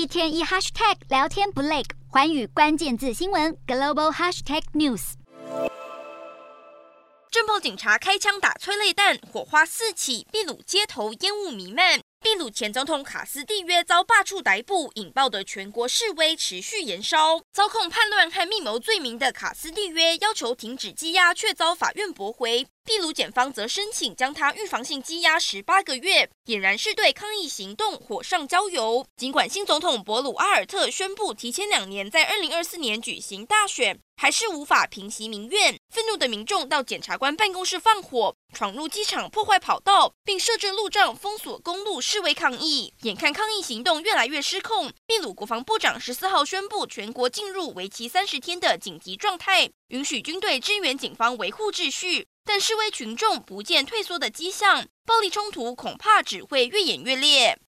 一天一 hashtag 聊天不累，寰宇关键字新闻 global hashtag news。镇暴警察开枪打催泪弹，火花四起，秘鲁街头烟雾弥漫。秘鲁前总统卡斯蒂约遭罢黜逮捕，引爆的全国示威持续延烧。遭控叛乱和密谋罪名的卡斯蒂约要求停止羁押，却遭法院驳回。秘鲁检方则申请将他预防性羁押十八个月，俨然是对抗议行动火上浇油。尽管新总统博鲁阿尔特宣布提前两年在二零二四年举行大选，还是无法平息民怨。愤怒的民众到检察官办公室放火，闯入机场破坏跑道，并设置路障封锁公路示威抗议。眼看抗议行动越来越失控，秘鲁国防部长十四号宣布全国进入为期三十天的紧急状态，允许军队支援警方维护秩序。但示威群众不见退缩的迹象，暴力冲突恐怕只会越演越烈。